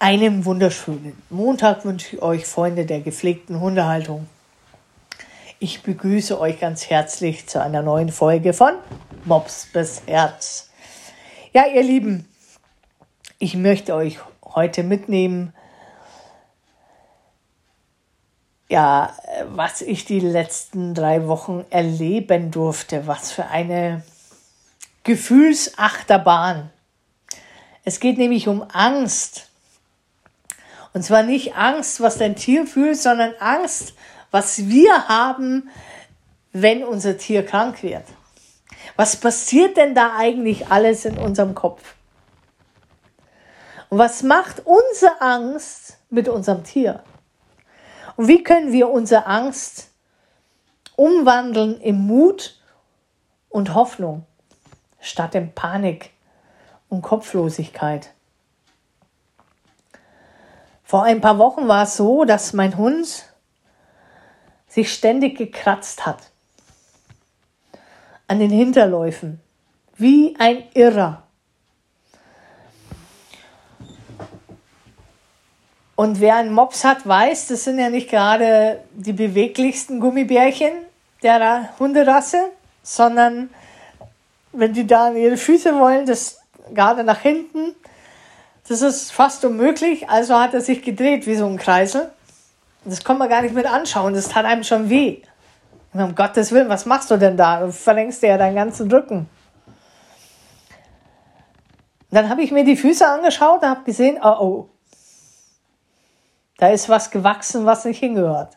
Einen wunderschönen Montag wünsche ich euch, Freunde der gepflegten Hundehaltung. Ich begrüße euch ganz herzlich zu einer neuen Folge von Mops bis Herz. Ja, ihr Lieben, ich möchte euch heute mitnehmen, ja, was ich die letzten drei Wochen erleben durfte. Was für eine Gefühlsachterbahn. Es geht nämlich um Angst. Und zwar nicht Angst, was dein Tier fühlt, sondern Angst, was wir haben, wenn unser Tier krank wird. Was passiert denn da eigentlich alles in unserem Kopf? Und was macht unsere Angst mit unserem Tier? Und wie können wir unsere Angst umwandeln in Mut und Hoffnung statt in Panik und Kopflosigkeit? Vor ein paar Wochen war es so, dass mein Hund sich ständig gekratzt hat. An den Hinterläufen. Wie ein Irrer. Und wer einen Mops hat, weiß, das sind ja nicht gerade die beweglichsten Gummibärchen der Hunderasse, sondern wenn die da ihre Füße wollen, das gerade nach hinten, das ist fast unmöglich, also hat er sich gedreht wie so ein Kreisel. Das kann man gar nicht mit anschauen, das tat einem schon weh. Und um Gottes Willen, was machst du denn da? Du verlängst dir ja deinen ganzen Rücken. Dann habe ich mir die Füße angeschaut und habe gesehen, oh oh, da ist was gewachsen, was nicht hingehört.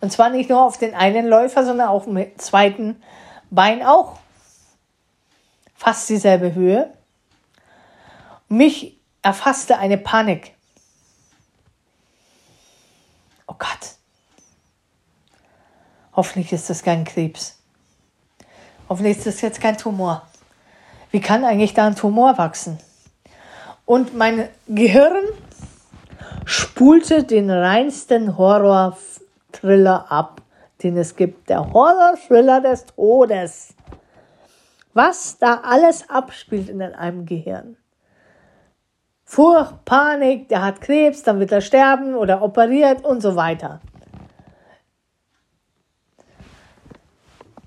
Und zwar nicht nur auf den einen Läufer, sondern auch mit zweiten Bein auch. Fast dieselbe Höhe. Mich erfasste eine Panik. Oh Gott. Hoffentlich ist das kein Krebs. Hoffentlich ist das jetzt kein Tumor. Wie kann eigentlich da ein Tumor wachsen? Und mein Gehirn spulte den reinsten Horror-Thriller ab, den es gibt. Der Horror-Thriller des Todes. Was da alles abspielt in einem Gehirn. Furcht, Panik, der hat Krebs, dann wird er sterben oder operiert und so weiter.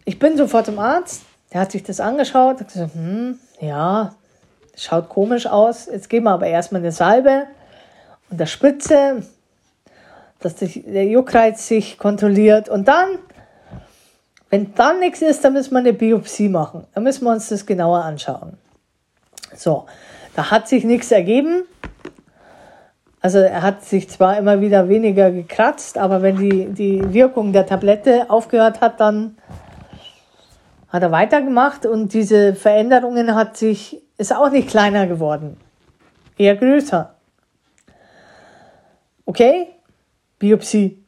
Ich bin sofort zum Arzt, der hat sich das angeschaut, hat gesagt, hm, ja, schaut komisch aus, jetzt geben wir aber erstmal eine Salbe und der Spritze, dass der Juckreiz sich kontrolliert und dann, wenn dann nichts ist, dann müssen wir eine Biopsie machen. Dann müssen wir uns das genauer anschauen. So, da hat sich nichts ergeben. Also er hat sich zwar immer wieder weniger gekratzt, aber wenn die, die Wirkung der Tablette aufgehört hat, dann hat er weitergemacht und diese Veränderungen hat sich, ist auch nicht kleiner geworden, eher größer. Okay, Biopsie.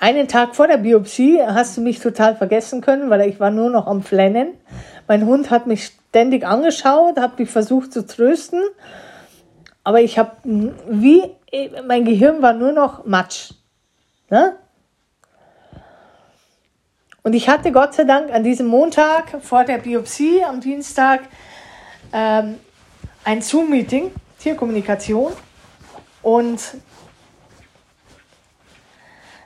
Einen Tag vor der Biopsie hast du mich total vergessen können, weil ich war nur noch am Flennen. Mein Hund hat mich ständig angeschaut, hat mich versucht zu trösten, aber ich habe wie mein Gehirn war nur noch Matsch. Ne? Und ich hatte Gott sei Dank an diesem Montag vor der Biopsie am Dienstag ähm, ein Zoom-Meeting, Tierkommunikation. Und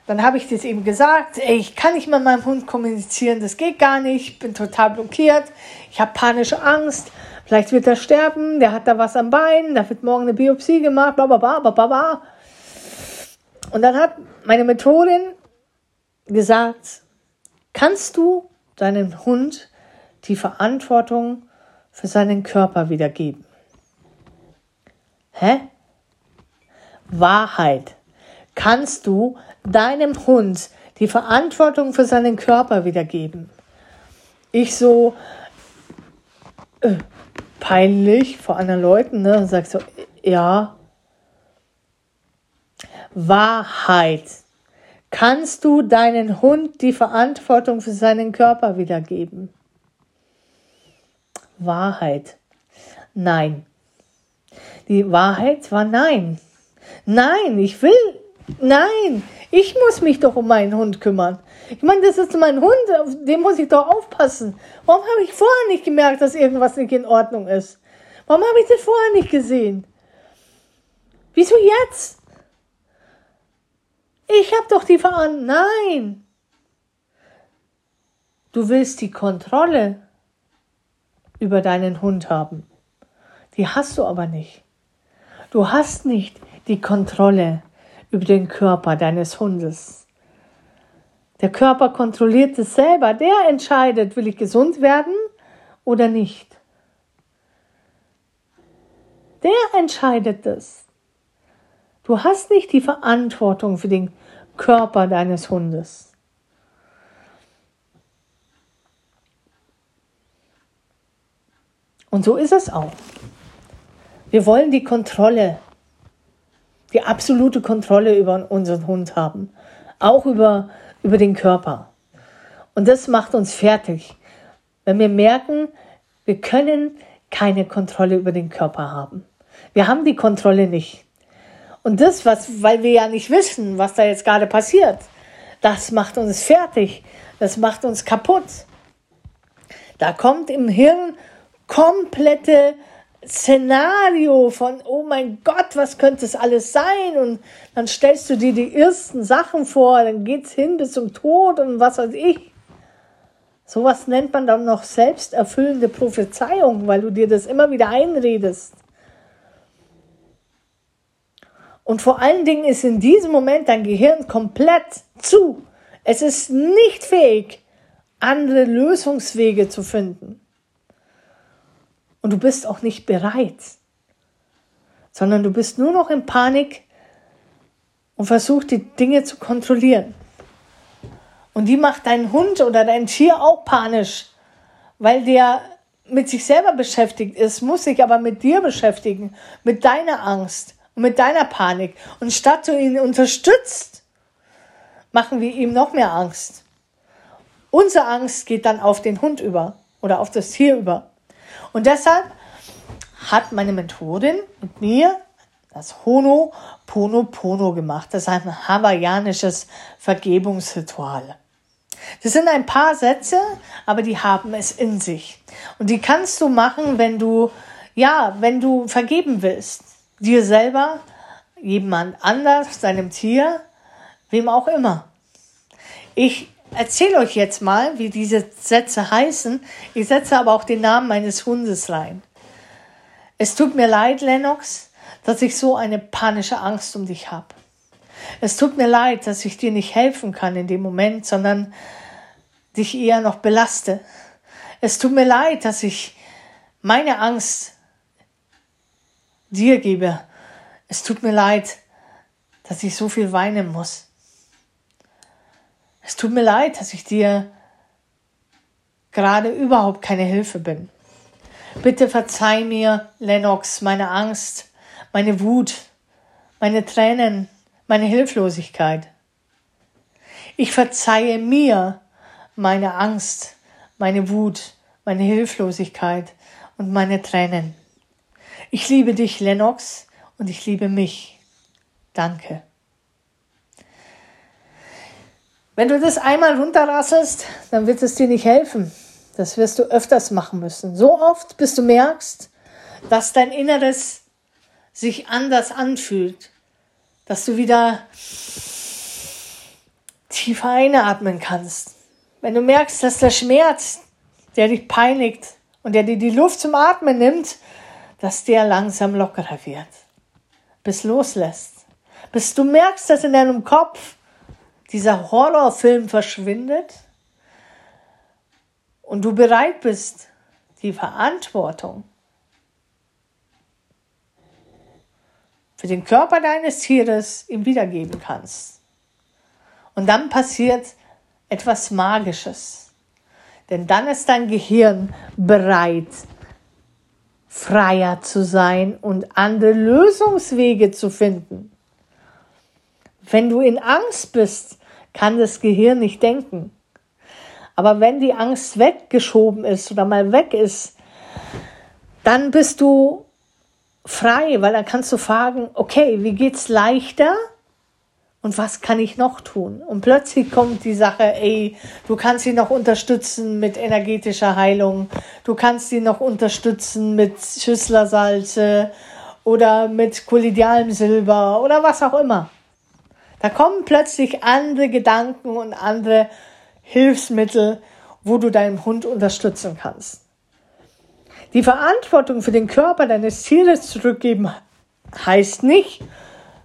dann habe ich das eben gesagt, ey, ich kann nicht mit meinem Hund kommunizieren, das geht gar nicht, ich bin total blockiert, ich habe panische Angst, vielleicht wird er sterben, der hat da was am Bein, da wird morgen eine Biopsie gemacht, bla bla bla bla bla. bla. Und dann hat meine Methodin gesagt, kannst du deinem Hund die Verantwortung für seinen Körper wiedergeben? Hä? Wahrheit. Kannst du deinem Hund die Verantwortung für seinen Körper wiedergeben. Ich so äh, peinlich vor anderen Leuten, ne, und sag so, ja. Wahrheit. Kannst du deinen Hund die Verantwortung für seinen Körper wiedergeben? Wahrheit. Nein. Die Wahrheit war nein. Nein, ich will, nein, ich muss mich doch um meinen Hund kümmern. Ich meine, das ist mein Hund, auf den muss ich doch aufpassen. Warum habe ich vorher nicht gemerkt, dass irgendwas nicht in Ordnung ist? Warum habe ich das vorher nicht gesehen? Wieso jetzt? Ich habe doch die Verantwortung. Nein. Du willst die Kontrolle über deinen Hund haben. Die hast du aber nicht. Du hast nicht die Kontrolle über den Körper deines Hundes. Der Körper kontrolliert es selber. Der entscheidet, will ich gesund werden oder nicht. Der entscheidet das. Du hast nicht die Verantwortung für den Körper deines Hundes. Und so ist es auch. Wir wollen die Kontrolle, die absolute Kontrolle über unseren Hund haben, auch über, über den Körper. Und das macht uns fertig, wenn wir merken, wir können keine Kontrolle über den Körper haben. Wir haben die Kontrolle nicht. Und das, was, weil wir ja nicht wissen, was da jetzt gerade passiert, das macht uns fertig. Das macht uns kaputt. Da kommt im Hirn komplette Szenario von, oh mein Gott, was könnte es alles sein? Und dann stellst du dir die ersten Sachen vor, dann geht's hin bis zum Tod und was weiß ich. Sowas nennt man dann noch selbsterfüllende Prophezeiung, weil du dir das immer wieder einredest. Und vor allen Dingen ist in diesem Moment dein Gehirn komplett zu. Es ist nicht fähig, andere Lösungswege zu finden. Und du bist auch nicht bereit, sondern du bist nur noch in Panik und versuchst die Dinge zu kontrollieren. Und die macht dein Hund oder dein Tier auch panisch, weil der mit sich selber beschäftigt ist, muss sich aber mit dir beschäftigen, mit deiner Angst und mit deiner Panik. Und statt du ihn unterstützt, machen wir ihm noch mehr Angst. Unsere Angst geht dann auf den Hund über oder auf das Tier über. Und deshalb hat meine Methodin mit mir das Hono Pono Pono gemacht. Das ist ein hawaiianisches Vergebungsritual. Das sind ein paar Sätze, aber die haben es in sich. Und die kannst du machen, wenn du, ja, wenn du vergeben willst. Dir selber, jemand anders, deinem Tier, wem auch immer. Ich erzähle euch jetzt mal, wie diese Sätze heißen. Ich setze aber auch den Namen meines Hundes rein. Es tut mir leid, Lennox, dass ich so eine panische Angst um dich habe. Es tut mir leid, dass ich dir nicht helfen kann in dem Moment, sondern dich eher noch belaste. Es tut mir leid, dass ich meine Angst dir gebe. Es tut mir leid, dass ich so viel weinen muss. Es tut mir leid, dass ich dir gerade überhaupt keine Hilfe bin. Bitte verzeih mir, Lennox, meine Angst, meine Wut, meine Tränen, meine Hilflosigkeit. Ich verzeihe mir meine Angst, meine Wut, meine Hilflosigkeit und meine Tränen. Ich liebe dich, Lennox, und ich liebe mich. Danke. Wenn du das einmal runterrasselst, dann wird es dir nicht helfen. Das wirst du öfters machen müssen. So oft, bis du merkst, dass dein Inneres sich anders anfühlt, dass du wieder tiefer einatmen kannst. Wenn du merkst, dass der Schmerz, der dich peinigt und der dir die Luft zum Atmen nimmt, dass der langsam lockerer wird, bis loslässt, bis du merkst, dass in deinem Kopf dieser Horrorfilm verschwindet und du bereit bist, die Verantwortung für den Körper deines Tieres ihm wiedergeben kannst. Und dann passiert etwas Magisches. Denn dann ist dein Gehirn bereit, freier zu sein und andere Lösungswege zu finden. Wenn du in Angst bist, kann das Gehirn nicht denken. Aber wenn die Angst weggeschoben ist oder mal weg ist, dann bist du frei, weil dann kannst du fragen, okay, wie geht's leichter? Und was kann ich noch tun? Und plötzlich kommt die Sache, ey, du kannst sie noch unterstützen mit energetischer Heilung. Du kannst sie noch unterstützen mit Schüsslersalze oder mit kollidialem Silber oder was auch immer. Da kommen plötzlich andere Gedanken und andere Hilfsmittel, wo du deinen Hund unterstützen kannst. Die Verantwortung für den Körper deines Tieres zurückgeben heißt nicht,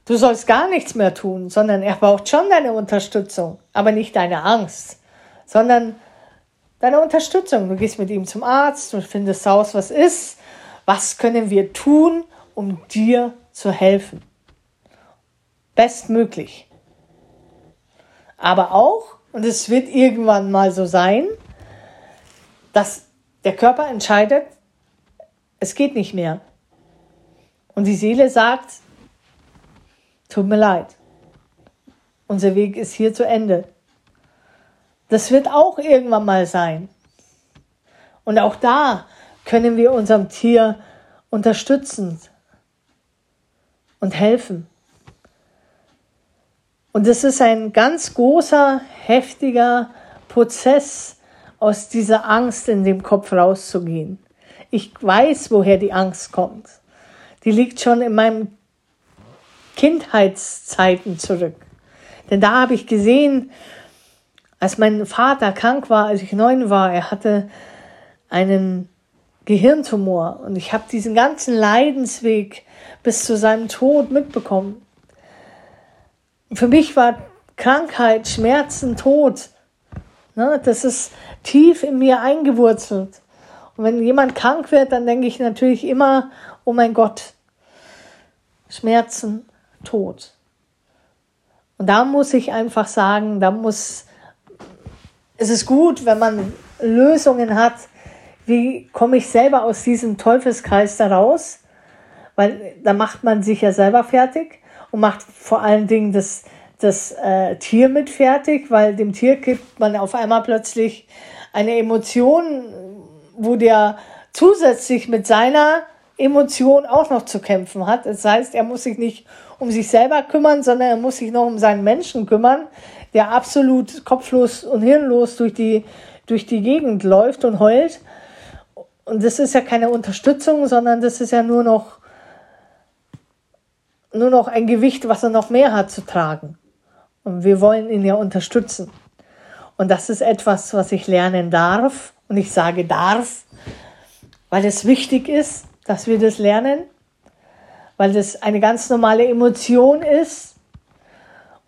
du sollst gar nichts mehr tun, sondern er braucht schon deine Unterstützung, aber nicht deine Angst, sondern deine Unterstützung. Du gehst mit ihm zum Arzt, du findest raus, was ist, was können wir tun, um dir zu helfen. Bestmöglich. Aber auch, und es wird irgendwann mal so sein, dass der Körper entscheidet, es geht nicht mehr. Und die Seele sagt, tut mir leid, unser Weg ist hier zu Ende. Das wird auch irgendwann mal sein. Und auch da können wir unserem Tier unterstützen und helfen. Und es ist ein ganz großer, heftiger Prozess, aus dieser Angst in dem Kopf rauszugehen. Ich weiß, woher die Angst kommt. Die liegt schon in meinen Kindheitszeiten zurück. Denn da habe ich gesehen, als mein Vater krank war, als ich neun war, er hatte einen Gehirntumor und ich habe diesen ganzen Leidensweg bis zu seinem Tod mitbekommen. Für mich war Krankheit, Schmerzen, Tod. Ne, das ist tief in mir eingewurzelt. Und wenn jemand krank wird, dann denke ich natürlich immer, oh mein Gott, Schmerzen, Tod. Und da muss ich einfach sagen, da muss, es ist gut, wenn man Lösungen hat, wie komme ich selber aus diesem Teufelskreis da raus? Weil da macht man sich ja selber fertig und macht vor allen Dingen das, das äh, Tier mit fertig, weil dem Tier gibt man auf einmal plötzlich eine Emotion, wo der zusätzlich mit seiner Emotion auch noch zu kämpfen hat. Das heißt, er muss sich nicht um sich selber kümmern, sondern er muss sich noch um seinen Menschen kümmern, der absolut kopflos und hirnlos durch die, durch die Gegend läuft und heult. Und das ist ja keine Unterstützung, sondern das ist ja nur noch, nur noch ein Gewicht, was er noch mehr hat zu tragen. Und wir wollen ihn ja unterstützen. Und das ist etwas, was ich lernen darf. Und ich sage darf, weil es wichtig ist, dass wir das lernen, weil das eine ganz normale Emotion ist.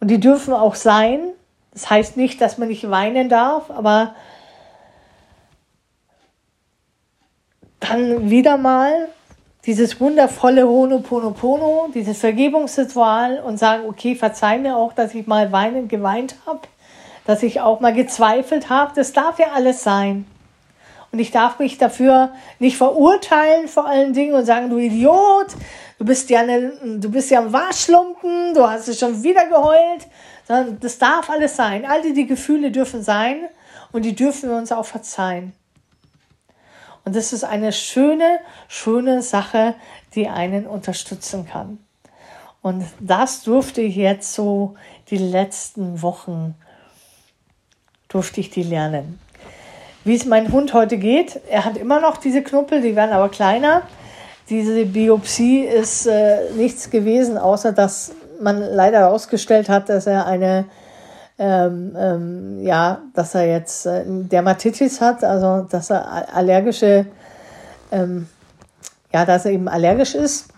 Und die dürfen auch sein. Das heißt nicht, dass man nicht weinen darf, aber dann wieder mal dieses wundervolle Honoponopono, dieses Vergebungsritual und sagen, okay, verzeih mir auch, dass ich mal weinend geweint habe dass ich auch mal gezweifelt habe. Das darf ja alles sein. Und ich darf mich dafür nicht verurteilen vor allen Dingen und sagen, du Idiot, du bist ja, eine, du bist ja ein Waschlumpen, du hast es schon wieder geheult. Sondern das darf alles sein. All die Gefühle dürfen sein und die dürfen wir uns auch verzeihen. Und das ist eine schöne, schöne Sache, die einen unterstützen kann. Und das durfte ich jetzt so die letzten Wochen durfte ich die lernen. Wie es meinem Hund heute geht, er hat immer noch diese Knuppel, die werden aber kleiner. Diese Biopsie ist äh, nichts gewesen, außer dass man leider herausgestellt hat, dass er eine ähm, ähm, ja, dass er jetzt äh, Dermatitis hat, also dass er allergische, ähm, ja, dass er eben allergisch ist.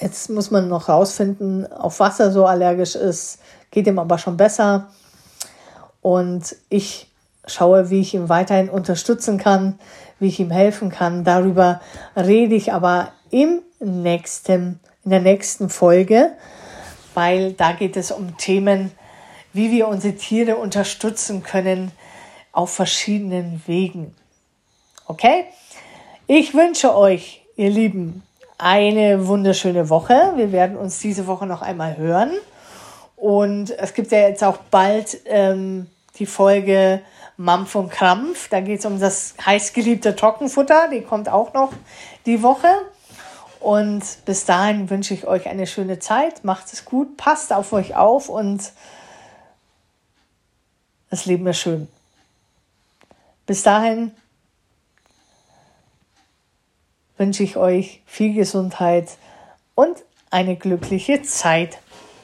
Jetzt muss man noch rausfinden, auf was er so allergisch ist. Geht ihm aber schon besser. Und ich schaue, wie ich ihn weiterhin unterstützen kann, wie ich ihm helfen kann. Darüber rede ich aber im nächsten, in der nächsten Folge, weil da geht es um Themen, wie wir unsere Tiere unterstützen können auf verschiedenen Wegen. Okay? Ich wünsche euch, ihr Lieben, eine wunderschöne Woche. Wir werden uns diese Woche noch einmal hören. Und es gibt ja jetzt auch bald ähm, die Folge Mampf und Krampf. Da geht es um das heißgeliebte Trockenfutter. Die kommt auch noch die Woche. Und bis dahin wünsche ich euch eine schöne Zeit. Macht es gut, passt auf euch auf und das Leben ist schön. Bis dahin, wünsche ich euch viel Gesundheit und eine glückliche Zeit.